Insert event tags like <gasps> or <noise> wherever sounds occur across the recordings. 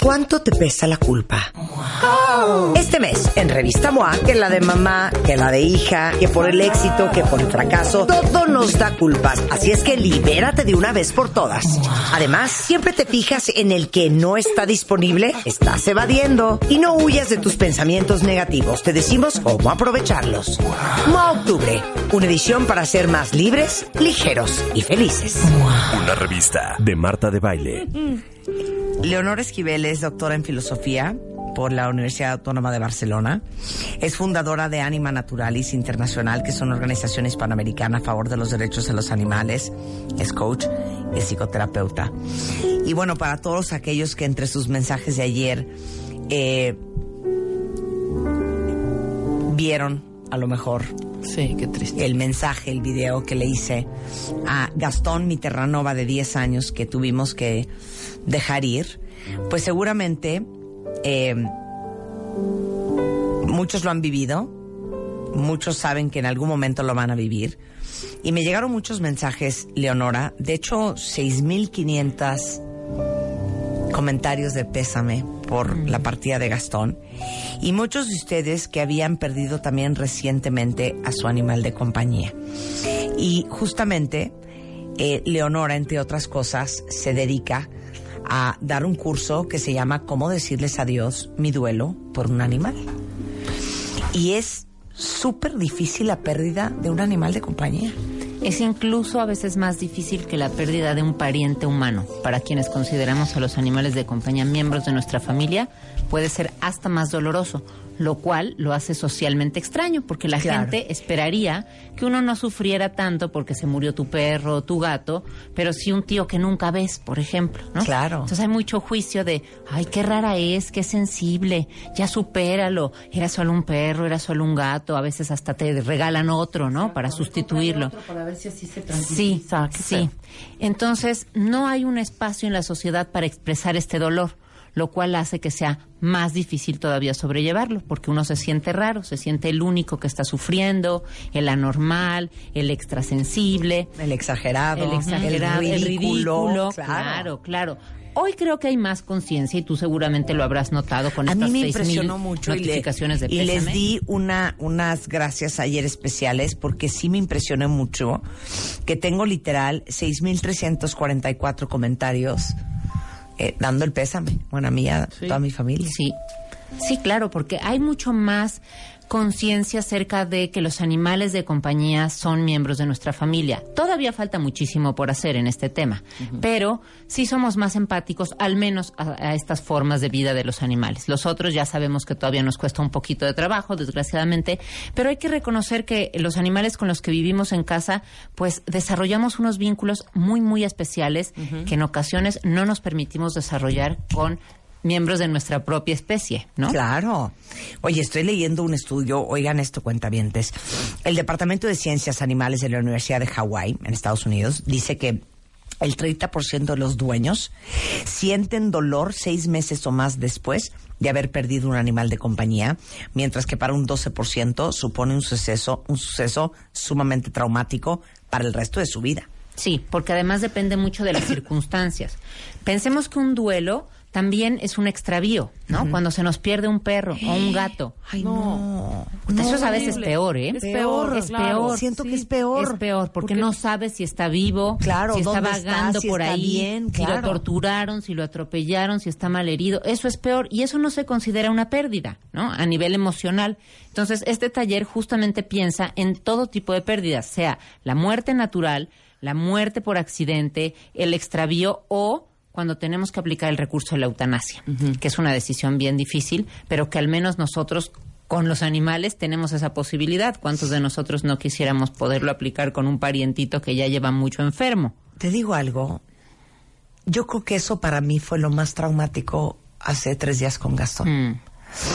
¿Cuánto te pesa la culpa? Este mes, en Revista MOA, que la de mamá, que la de hija, que por el éxito, que por el fracaso, todo nos da culpas. Así es que libérate de una vez por todas. Además, siempre te fijas en el que no está disponible, estás evadiendo. Y no huyas de tus pensamientos negativos. Te decimos cómo aprovecharlos. MOA Octubre, una edición para ser más libres, ligeros y felices. Una revista de Marta de Baile. <laughs> Leonor Esquivel es doctora en filosofía por la Universidad Autónoma de Barcelona. Es fundadora de Anima Naturalis Internacional, que es una organización hispanoamericana a favor de los derechos de los animales. Es coach, es psicoterapeuta. Y bueno, para todos aquellos que entre sus mensajes de ayer eh, vieron a lo mejor Sí, qué triste. el mensaje, el video que le hice a Gastón, mi terranova de 10 años que tuvimos que dejar ir, pues seguramente eh, muchos lo han vivido, muchos saben que en algún momento lo van a vivir. Y me llegaron muchos mensajes, Leonora, de hecho 6.500 comentarios de pésame por la partida de Gastón y muchos de ustedes que habían perdido también recientemente a su animal de compañía. Y justamente eh, Leonora, entre otras cosas, se dedica a dar un curso que se llama Cómo decirles adiós mi duelo por un animal. Y es súper difícil la pérdida de un animal de compañía. Es incluso a veces más difícil que la pérdida de un pariente humano. Para quienes consideramos a los animales de compañía miembros de nuestra familia, puede ser hasta más doloroso, lo cual lo hace socialmente extraño, porque la Claro. gente esperaría que uno no sufriera tanto porque se murió tu perro o tu gato, pero sí un tío que nunca ves, por ejemplo, ¿no? Claro. Entonces hay mucho juicio de, ay, qué rara es, qué sensible, ya supéralo, era solo un perro, era solo un gato, a veces hasta te regalan otro, ¿no? Para sustituirlo. Para ver si así se Sí. Qué sí. Entonces, no hay un espacio en la sociedad para expresar este dolor, lo cual hace que sea más difícil todavía sobrellevarlo, porque uno se siente raro, se siente el único que está sufriendo, el anormal, el extrasensible, El exagerado, el exagerado, el el ridículo. Claro, claro. Hoy creo que hay más conciencia y tú seguramente lo habrás notado con A estas mí me 6,000 impresionó mucho y, le- notificaciones de y les di una, unas gracias ayer especiales porque sí me impresionó mucho que tengo literal 6.344 comentarios eh, dando el pésame. Bueno, a mí a toda mi familia. Sí, sí, claro, porque hay mucho más conciencia acerca de que los animales de compañía son miembros de nuestra familia. Todavía falta muchísimo por hacer en este tema, pero sí somos más empáticos, al menos a, a estas formas de vida de los animales. Los otros ya sabemos que todavía nos cuesta un poquito de trabajo, desgraciadamente, pero hay que reconocer que los animales con los que vivimos en casa, pues desarrollamos unos vínculos muy, muy especiales que en ocasiones no nos permitimos desarrollar con miembros de nuestra propia especie, ¿no? Claro. Oye, estoy leyendo un estudio, oigan esto, cuentavientes. El Departamento de Ciencias Animales de la Universidad de Hawái, en Estados Unidos, dice que el 30% de los dueños sienten dolor seis meses o más después de haber perdido un animal de compañía, mientras que para un 12% supone un suceso, un suceso sumamente traumático para el resto de su vida. Sí, porque además depende mucho de las circunstancias. Pensemos que un duelo también es un extravío, ¿no? Cuando se nos pierde un perro o un gato. <gasps> Ay, no. Eso es a veces horrible. peor, ¿eh? Es peor, es claro. peor. Siento que es peor. Es peor, porque, no sabes si está vivo, Claro, si está dónde está, vagando si por está ahí, bien, si lo torturaron, si lo atropellaron, si está mal herido. Eso es peor y eso no se considera una pérdida, ¿no? A nivel emocional. Entonces, este taller justamente piensa en todo tipo de pérdidas, sea la muerte natural, la muerte por accidente, el extravío o cuando tenemos que aplicar el recurso de la eutanasia, que es una decisión bien difícil, pero que al menos nosotros con los animales tenemos esa posibilidad. ¿Cuántos de nosotros no quisiéramos poderlo aplicar con un parientito que ya lleva mucho enfermo? Te digo algo. Yo creo que eso para mí fue lo más traumático hace tres días con Gastón. Mm.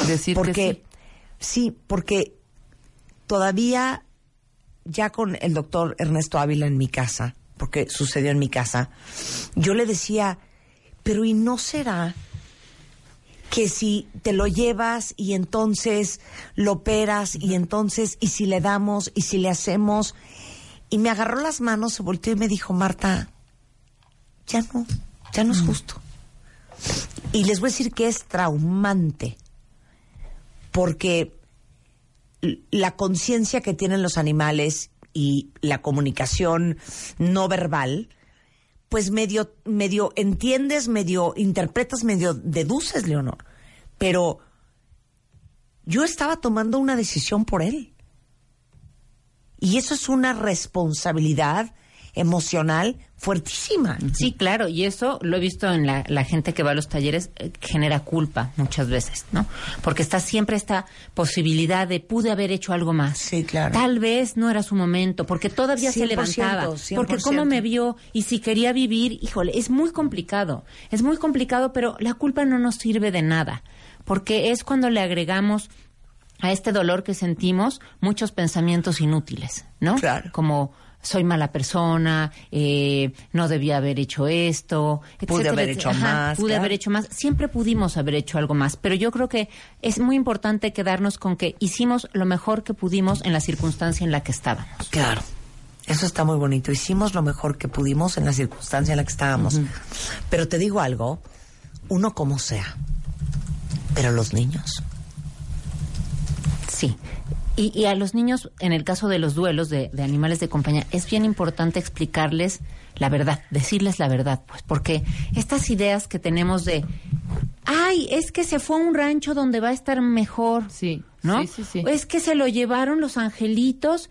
Decir porque que sí. porque todavía ya con el doctor Ernesto Ávila en mi casa, porque sucedió en mi casa, yo le decía, pero ¿y no será que si te lo llevas y entonces lo operas y entonces y si le damos y si le hacemos y me agarró las manos, se volteó y me dijo, Marta, ya no, ya no es justo. Y les voy a decir que es traumante, porque la conciencia que tienen los animales y la comunicación no verbal, pues medio, medio entiendes, medio interpretas, medio deduces, Leonor. Pero yo estaba tomando una decisión por él. Y eso es una responsabilidad emocional fuertísima. Sí, claro, y eso lo he visto en la, gente que va a los talleres, eh, genera culpa muchas veces, ¿no? Porque está siempre esta posibilidad de pude haber hecho algo más. Sí, claro. Tal vez no era su momento, porque todavía se levantaba. Porque cómo me vio y si quería vivir, híjole, es muy complicado, es muy complicado, pero la culpa no nos sirve de nada, porque es cuando le agregamos a este dolor que sentimos muchos pensamientos inútiles, ¿no? Claro. Como soy mala persona, eh, no debía haber hecho esto, pude haber hecho más. Pude haber hecho más. Siempre pudimos haber hecho algo más, pero yo creo que es muy importante quedarnos con que hicimos lo mejor que pudimos en la circunstancia en la que estábamos. Claro. Eso está muy bonito. Hicimos lo mejor que pudimos en la circunstancia en la que estábamos. Pero te digo algo, uno como sea, pero los niños. Sí. Y, a los niños, en el caso de los duelos de, animales de compañía, es bien importante explicarles la verdad, decirles la verdad, pues, porque estas ideas que tenemos de, ay, es que se fue a un rancho donde va a estar mejor, sí, ¿no? Sí, sí, sí. Es que se lo llevaron los angelitos.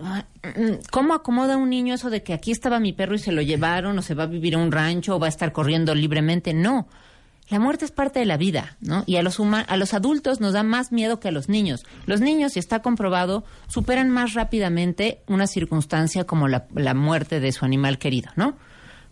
Ah, mm, ¿Cómo acomoda un niño eso de que aquí estaba mi perro y se lo llevaron, o se va a vivir a un rancho, o va a estar corriendo libremente? No la muerte es parte de la vida, ¿no? Y a los, a los adultos nos da más miedo que a los niños. Los niños, y está comprobado, superan más rápidamente una circunstancia como la muerte de su animal querido, ¿no?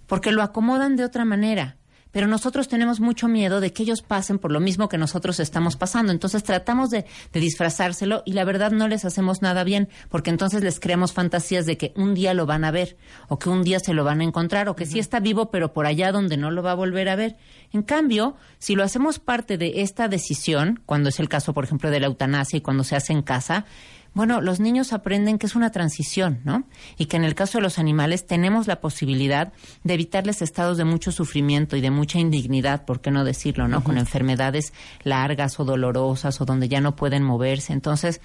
Porque lo acomodan de otra manera pero nosotros tenemos mucho miedo de que ellos pasen por lo mismo que nosotros estamos pasando. Entonces tratamos de, disfrazárselo y la verdad no les hacemos nada bien, porque entonces les creamos fantasías de que un día lo van a ver, o que un día se lo van a encontrar, o que sí está vivo, pero por allá donde no lo va a volver a ver. En cambio, si lo hacemos parte de esta decisión, cuando es el caso, por ejemplo, de la eutanasia y cuando se hace en casa, bueno, los niños aprenden que es una transición, ¿no? Y que en el caso de los animales tenemos la posibilidad de evitarles estados de mucho sufrimiento y de mucha indignidad, ¿por qué no decirlo, no? Con enfermedades largas o dolorosas o donde ya no pueden moverse. Entonces,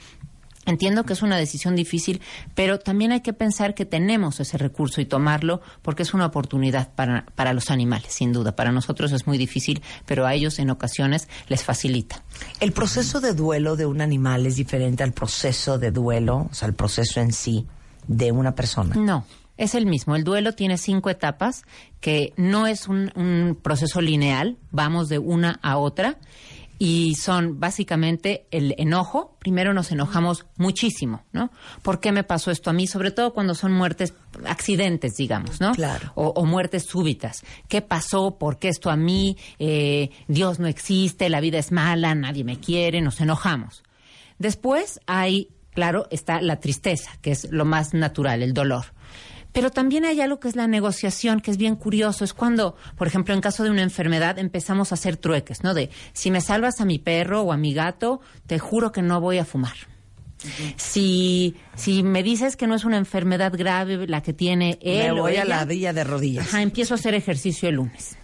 Entiendo que es una decisión difícil, pero también hay que pensar que tenemos ese recurso y tomarlo porque es una oportunidad para, para los animales, sin duda. Para nosotros es muy difícil, pero a ellos en ocasiones les facilita. El proceso de duelo de un animal es diferente al proceso de duelo, o sea, el proceso en sí de una persona. No. Es el mismo. El duelo tiene cinco etapas, que no es un, un proceso lineal, vamos de una a otra y son básicamente el enojo. Primero nos enojamos muchísimo, ¿no? ¿Por qué me pasó esto a mí? Sobre todo cuando son muertes, accidentes, digamos, ¿no? Claro. O, muertes súbitas. ¿Qué pasó? ¿Por qué esto a mí? Eh, Dios no existe, la vida es mala, nadie me quiere, nos enojamos. Después hay, claro, está la tristeza, que es lo más natural, el dolor. Pero también hay algo que es la negociación, que es bien curioso. Es cuando, por ejemplo, en caso de una enfermedad, empezamos a hacer trueques, ¿no? De si me salvas a mi perro o a mi gato, te juro que no voy a fumar. Si, si me dices que no es una enfermedad grave la que tiene él me voy a la villa de rodillas. empiezo a hacer ejercicio el lunes.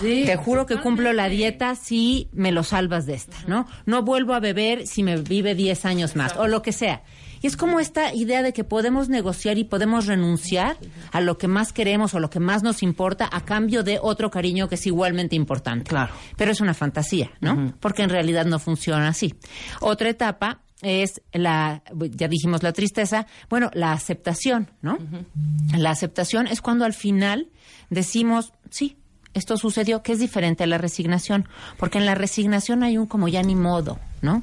Te juro que cumplo la dieta si me lo salvas de esta, ¿no? No vuelvo a beber si me vive 10 años más, o lo que sea. Y es como esta idea de que podemos negociar y podemos renunciar a lo que más queremos o lo que más nos importa a cambio de otro cariño que es igualmente importante. Claro. Pero es una fantasía, ¿no? Porque en realidad no funciona así. Otra etapa es la, ya dijimos la tristeza, bueno, la aceptación, ¿no? La aceptación es cuando al final decimos, sí, esto sucedió, que es diferente a la resignación, porque en la resignación hay un como ya ni modo, ¿no?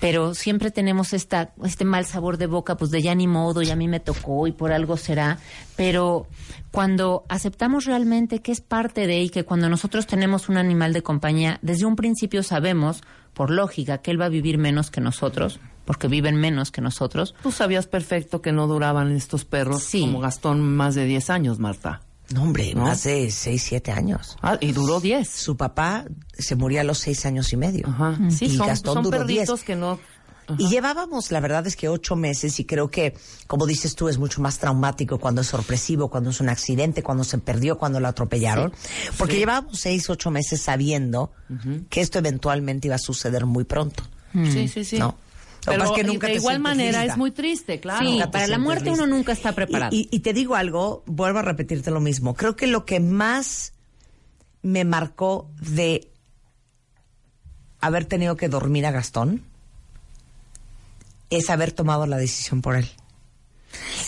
Pero siempre tenemos esta, este mal sabor de boca, pues de ya ni modo, ya a mí me tocó y por algo será. Pero cuando aceptamos realmente que es parte de y que cuando nosotros tenemos un animal de compañía, desde un principio sabemos, por lógica, que él va a vivir menos que nosotros, porque viven menos que nosotros. Tú sabías perfecto que no duraban estos perros como Gastón más de 10 años, Marta. No, hombre, más de 6, 7 años. Ah, y duró 10. Su papá se murió a los 6 años y medio. Ajá. Sí, son, son perritos que no Y llevábamos, la verdad es que ocho meses y creo que, como dices tú, es mucho más traumático cuando es sorpresivo, cuando es un accidente, cuando se perdió, cuando lo atropellaron. Porque llevábamos seis, ocho meses sabiendo que esto eventualmente iba a suceder muy pronto. Sí, sí, sí. ¿No? Pero que nunca de igual manera es muy triste, claro. Sí, para la muerte uno nunca está preparado. Y, y, te digo algo, vuelvo a repetirte lo mismo. Creo que lo que más me marcó de haber tenido que dormir a Gastón es haber tomado la decisión por él.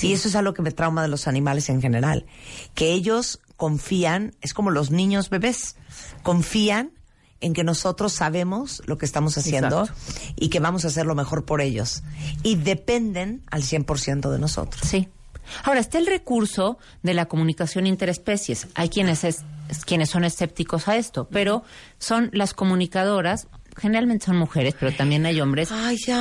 Y eso es algo que me trauma de los animales en general, que ellos confían, es como los niños bebés, confían en que nosotros sabemos lo que estamos haciendo y que vamos a hacer lo mejor por ellos. Y dependen al 100% de nosotros. Sí. Ahora, está el recurso de la comunicación interespecies. Hay quienes, es, quienes son escépticos a esto, pero son las comunicadoras, generalmente son mujeres, pero también hay hombres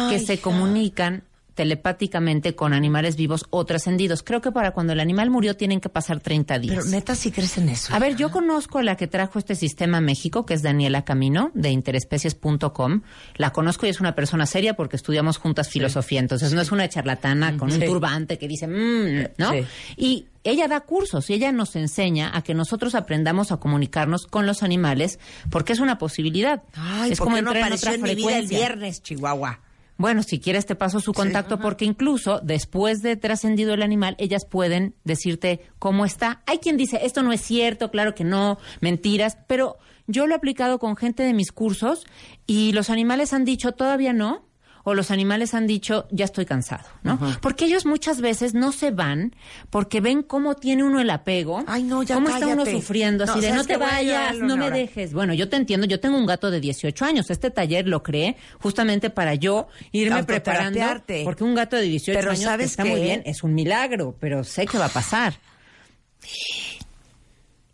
que se comunican telepáticamente con animales vivos o trascendidos. Creo que para cuando el animal murió tienen que pasar 30 días. Pero neta, sí crees en eso. A ver, yo conozco a la que trajo este sistema a México, que es Daniela Camino, de interespecies.com. La conozco y es una persona seria porque estudiamos juntas filosofía. Entonces, no es una charlatana con un turbante que dice, mmm, ¿no? Y ella da cursos y ella nos enseña a que nosotros aprendamos a comunicarnos con los animales porque es una posibilidad. Ay, es como entrar en otra frecuencia. el viernes, Chihuahua. Bueno, si quieres te paso su contacto porque incluso después de trascendido el animal, ellas pueden decirte cómo está. Hay quien dice, esto no es cierto, claro que no, mentiras, pero yo lo he aplicado con gente de mis cursos y los animales han dicho, todavía no, o los animales han dicho, ya estoy cansado, ¿no? Porque ellos muchas veces no se van porque ven cómo tiene uno el apego, Ay, no, ya cómo está uno sufriendo, así de no te vayas, no me dejes. Bueno, yo te entiendo, yo tengo un gato de 18 años, este taller lo creé justamente para yo irme preparando, porque un gato de 18 años ¿sabes está muy bien, es un milagro, pero sé que va a pasar.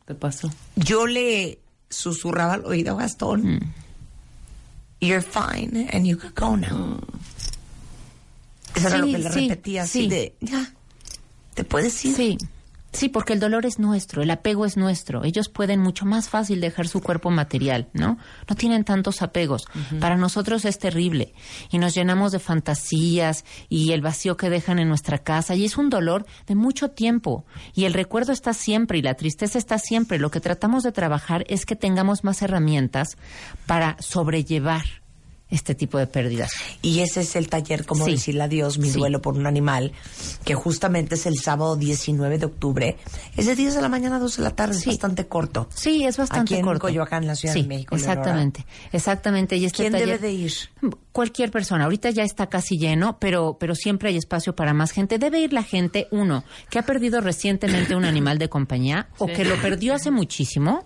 ¿Qué pasó? Yo le susurraba al oído a Gastón. Mm you're fine and you could go now. Eso era lo que le repetía así de, ya, te puedes ir. Sí. Sí, porque el dolor es nuestro, el apego es nuestro. Ellos pueden mucho más fácil dejar su cuerpo material, ¿no? No tienen tantos apegos. Para nosotros es terrible y nos llenamos de fantasías y el vacío que dejan en nuestra casa y es un dolor de mucho tiempo y el recuerdo está siempre y la tristeza está siempre. Lo que tratamos de trabajar es que tengamos más herramientas para sobrellevar este tipo de pérdidas. Y ese es el taller, como decirle adiós, mi duelo por un animal, que justamente es el sábado 19 de octubre. Es de 10 de la mañana a 2 de la tarde, es bastante corto. Sí, es bastante Aquí corto. en Coyoacán, en la Ciudad de México. Exactamente, exactamente. Y este ¿Quién debe de ir? Cualquier persona. Ahorita ya está casi lleno, pero, pero siempre hay espacio para más gente. Debe ir la gente, uno, que ha perdido recientemente un animal de compañía o que lo perdió hace muchísimo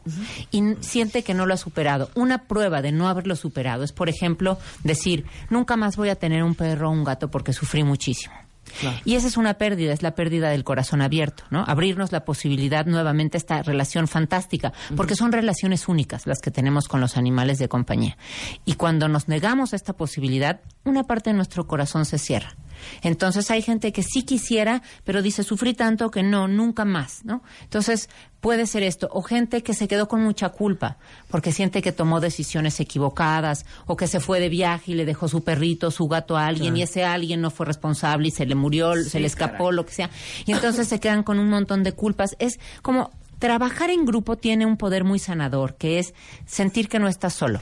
y siente que no lo ha superado. Una prueba de no haberlo superado es, por ejemplo, decir, nunca más voy a tener un perro o un gato porque sufrí muchísimo. Y esa es una pérdida, es la pérdida del corazón abierto, ¿no? Abrirnos la posibilidad nuevamente a esta relación fantástica, porque son relaciones únicas las que tenemos con los animales de compañía. Y cuando nos negamos a esta posibilidad, una parte de nuestro corazón se cierra. Entonces hay gente que sí quisiera, pero dice, sufrí tanto que no, nunca más, ¿no? Entonces puede ser esto. O gente que se quedó con mucha culpa porque siente que tomó decisiones equivocadas o que se fue de viaje y le dejó su perrito, su gato a alguien y ese alguien no fue responsable y se le murió, se le escapó, lo que sea. Y <laughs> entonces se quedan con un montón de culpas. Es como trabajar en grupo tiene un poder muy sanador, que es sentir que no estás solo.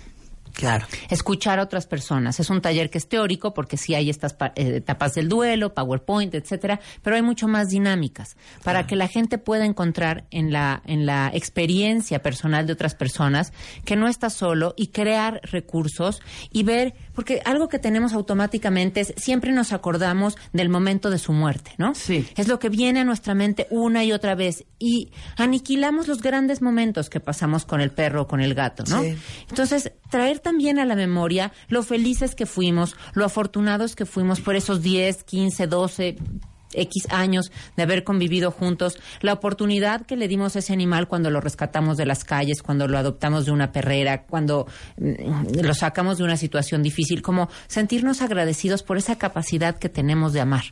Claro. Escuchar a otras personas. Es un taller que es teórico porque sí hay estas eh, etapas del duelo, PowerPoint, etcétera, pero hay mucho más dinámicas para que la gente pueda encontrar en la en la experiencia personal de otras personas que no está solo y crear recursos y ver porque algo que tenemos automáticamente es siempre nos acordamos del momento de su muerte, ¿no? Sí. Es lo que viene a nuestra mente una y otra vez y aniquilamos los grandes momentos que pasamos con el perro o con el gato, ¿no? Sí. Entonces, traer también a la memoria lo felices que fuimos, lo afortunados que fuimos por esos 10, 15, 12, X años de haber convivido juntos, la oportunidad que le dimos a ese animal cuando lo rescatamos de las calles, cuando lo adoptamos de una perrera, cuando mm, lo sacamos de una situación difícil, como sentirnos agradecidos por esa capacidad que tenemos de amar.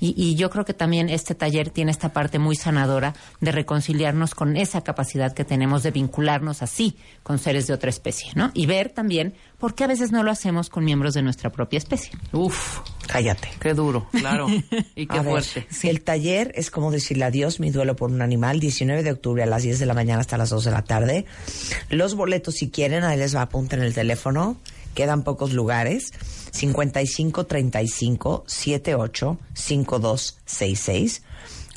Y, y yo creo que también este taller tiene esta parte muy sanadora de reconciliarnos con esa capacidad que tenemos de vincularnos así con seres de otra especie, ¿no? Y ver también porque a veces no lo hacemos con miembros de nuestra propia especie. Uf, cállate. Qué duro, claro. <laughs> y qué fuerte. El taller es como decirle adiós, mi duelo por un animal, 19 de octubre a las 10 de la mañana hasta las 2 de la tarde. Los boletos, si quieren, ahí les va a apuntar en el teléfono. Quedan pocos lugares. 55 35 78 52 66.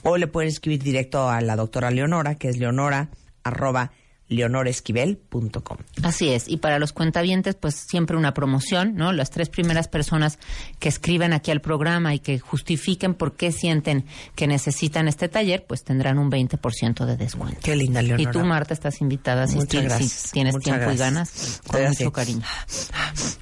O le pueden escribir directo a la doctora Leonora, que es leonora arroba leonoresquivel.com. Así es, y para los cuentavientes, pues siempre una promoción, ¿no? Las tres primeras personas que escriban aquí al programa y que justifiquen por qué sienten que necesitan este taller, pues tendrán un 20% de descuento. Qué linda, Leonora. Y tú, Marta, estás invitada si, gracias. tienes tiempo y ganas, con mucho cariño.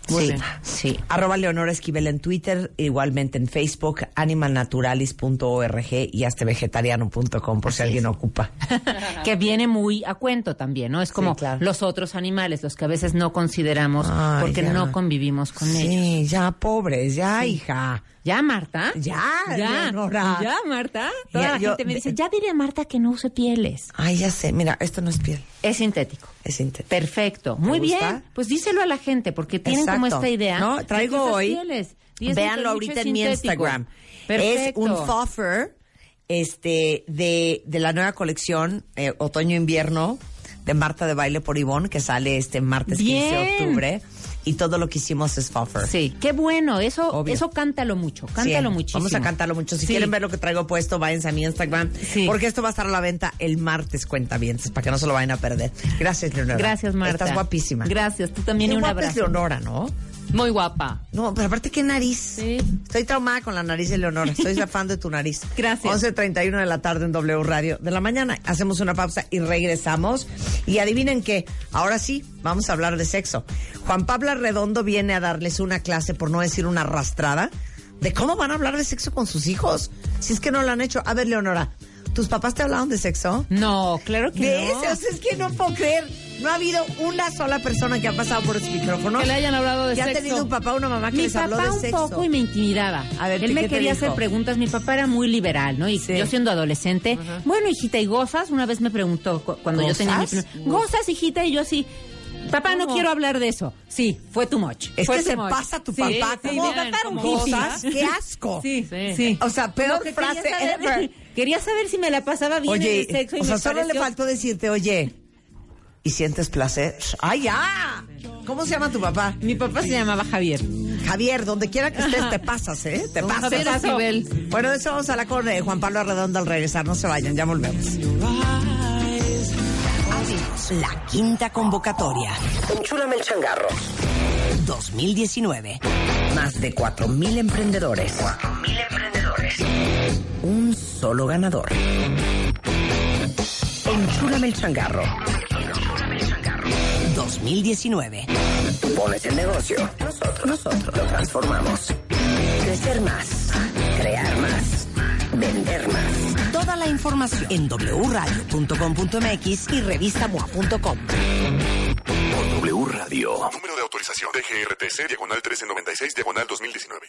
Sí, sí. Arroba Leonora Esquivel en Twitter, igualmente en Facebook, animalnaturalis.org y hasta vegetariano.com por si alguien ocupa. <laughs> que viene muy a cuento también. ¿no? Es como los otros animales, los que a veces no consideramos porque no convivimos con ellos. Sí, ya pobres, ya hija. ¿Ya, Marta? Ya, ya, ya, Marta. Toda la gente me dice, ya diré a Marta que no use pieles. Ay, ya sé. Mira, esto no es piel. Es sintético. Es sintético. Perfecto. Muy bien. Pues díselo a la gente, porque tienen como esta idea. No, traigo hoy. Véanlo ahorita en mi Instagram. Es un foffer este, de, de la nueva colección eh, otoño-invierno de Marta de Baile por Ivonne, que sale este martes 15 de octubre. Y todo lo que hicimos es Fuffer. Sí, qué bueno. Eso, eso cántalo mucho. Cántalo muchísimo. Vamos a cantarlo mucho. Si quieren ver lo que traigo puesto, váyanse a mi Instagram. Porque esto va a estar a la venta el martes, cuenta bien, para que no se lo vayan a perder. Gracias, Leonora. Gracias, Marta. Estás guapísima. Gracias. Tú también un abrazo. Es Leonora, ¿no? Muy guapa. No, pero aparte, ¿qué nariz? Sí. Estoy traumada con la nariz de Leonora. Estoy fan de tu nariz. <laughs> Gracias. 11.31 de la tarde en W Radio de la mañana. Hacemos una pausa y regresamos. Y adivinen qué, ahora sí, vamos a hablar de sexo. Juan Pablo Redondo viene a darles una clase, por no decir una arrastrada, de cómo van a hablar de sexo con sus hijos. Si es que no lo han hecho. A ver, Leonora, ¿tus papás te hablaron de sexo? No, claro que no. ¿Ves? es que no puedo creer no ha habido una sola persona que ha pasado por ese micrófono que le hayan hablado de que sexo. ha tenido un papá o una mamá que les habló de sexo. Mi papá un poco y me intimidaba. A ver, Él me quería hacer preguntas. Mi papá era muy liberal, ¿no? Y yo siendo adolescente, bueno, hijita, ¿y gozas? Una vez me preguntó cuando yo tenía mi ¿Gozas, hijita? Y yo así... Papá, no quiero hablar de eso. Sí, fue tu much. Es que se pasa tu papá. Sí, como un cosas. ¡Qué asco! Sí, sí. O sea, peor frase quería saber, <laughs> Quería saber si me la pasaba bien oye, en el sexo y o sea, solo le faltó decirte, oye, y sientes placer. ¡Ay, ya! ¿Cómo se llama tu papá? Mi papá se llamaba Javier. Javier, donde quiera que estés, te pasas, ¿eh? Te pasas. Bueno, eso vamos a la corte Juan Pablo Arredondo al regresar. No se vayan, ya volvemos. La quinta convocatoria. Enchúrame el changarro. 2019. Más de 4.000 emprendedores. 4.000 emprendedores. Un solo ganador. Enchúrame el changarro. 2019. pones el negocio. Nosotros, nosotros lo transformamos. Crecer más. Crear más. Vender más. Toda la información en wradio.com.mx y revistamoa.com. W Radio. Número de autorización. DGRTC, diagonal 1396, diagonal 2019.